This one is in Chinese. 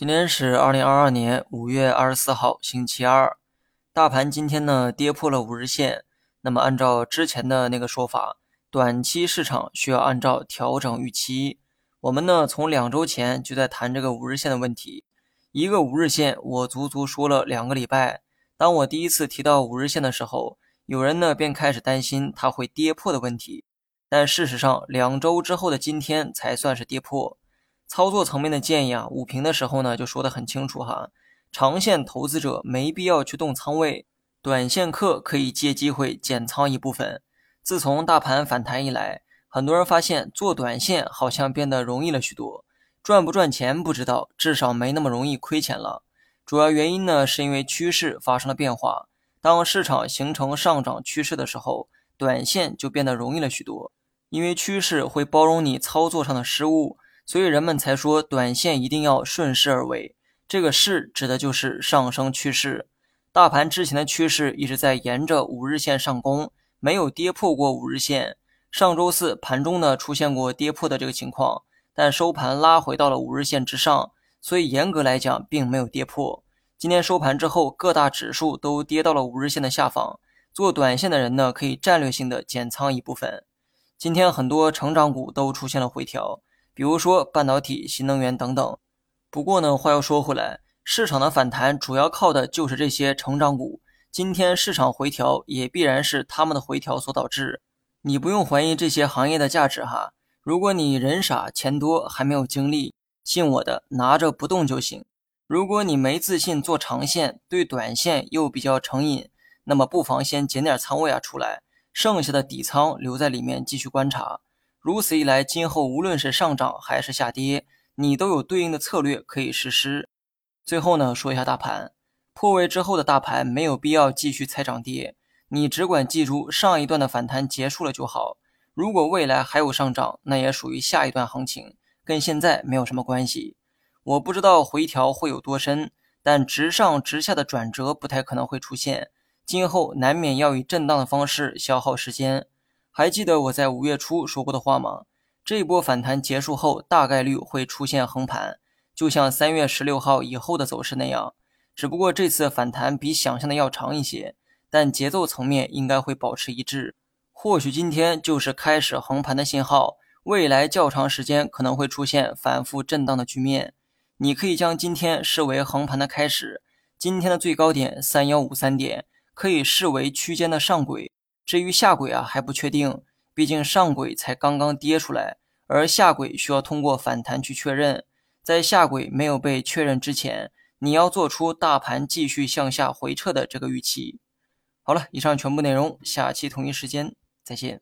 今天是二零二二年五月二十四号，星期二。大盘今天呢跌破了五日线。那么按照之前的那个说法，短期市场需要按照调整预期。我们呢从两周前就在谈这个五日线的问题。一个五日线，我足足说了两个礼拜。当我第一次提到五日线的时候，有人呢便开始担心它会跌破的问题。但事实上，两周之后的今天才算是跌破。操作层面的建议啊，午评的时候呢就说得很清楚哈，长线投资者没必要去动仓位，短线客可以借机会减仓一部分。自从大盘反弹以来，很多人发现做短线好像变得容易了许多，赚不赚钱不知道，至少没那么容易亏钱了。主要原因呢是因为趋势发生了变化，当市场形成上涨趋势的时候，短线就变得容易了许多，因为趋势会包容你操作上的失误。所以人们才说，短线一定要顺势而为。这个势指的就是上升趋势。大盘之前的趋势一直在沿着五日线上攻，没有跌破过五日线。上周四盘中呢出现过跌破的这个情况，但收盘拉回到了五日线之上，所以严格来讲并没有跌破。今天收盘之后，各大指数都跌到了五日线的下方。做短线的人呢，可以战略性的减仓一部分。今天很多成长股都出现了回调。比如说半导体、新能源等等。不过呢，话又说回来，市场的反弹主要靠的就是这些成长股。今天市场回调，也必然是他们的回调所导致。你不用怀疑这些行业的价值哈。如果你人傻钱多还没有精力，信我的，拿着不动就行。如果你没自信做长线，对短线又比较成瘾，那么不妨先减点仓位啊出来，剩下的底仓留在里面继续观察。如此一来，今后无论是上涨还是下跌，你都有对应的策略可以实施。最后呢，说一下大盘破位之后的大盘没有必要继续猜涨跌，你只管记住上一段的反弹结束了就好。如果未来还有上涨，那也属于下一段行情，跟现在没有什么关系。我不知道回调会有多深，但直上直下的转折不太可能会出现，今后难免要以震荡的方式消耗时间。还记得我在五月初说过的话吗？这一波反弹结束后，大概率会出现横盘，就像三月十六号以后的走势那样。只不过这次反弹比想象的要长一些，但节奏层面应该会保持一致。或许今天就是开始横盘的信号，未来较长时间可能会出现反复震荡的局面。你可以将今天视为横盘的开始，今天的最高点三幺五三点可以视为区间的上轨。至于下轨啊，还不确定，毕竟上轨才刚刚跌出来，而下轨需要通过反弹去确认。在下轨没有被确认之前，你要做出大盘继续向下回撤的这个预期。好了，以上全部内容，下期同一时间再见。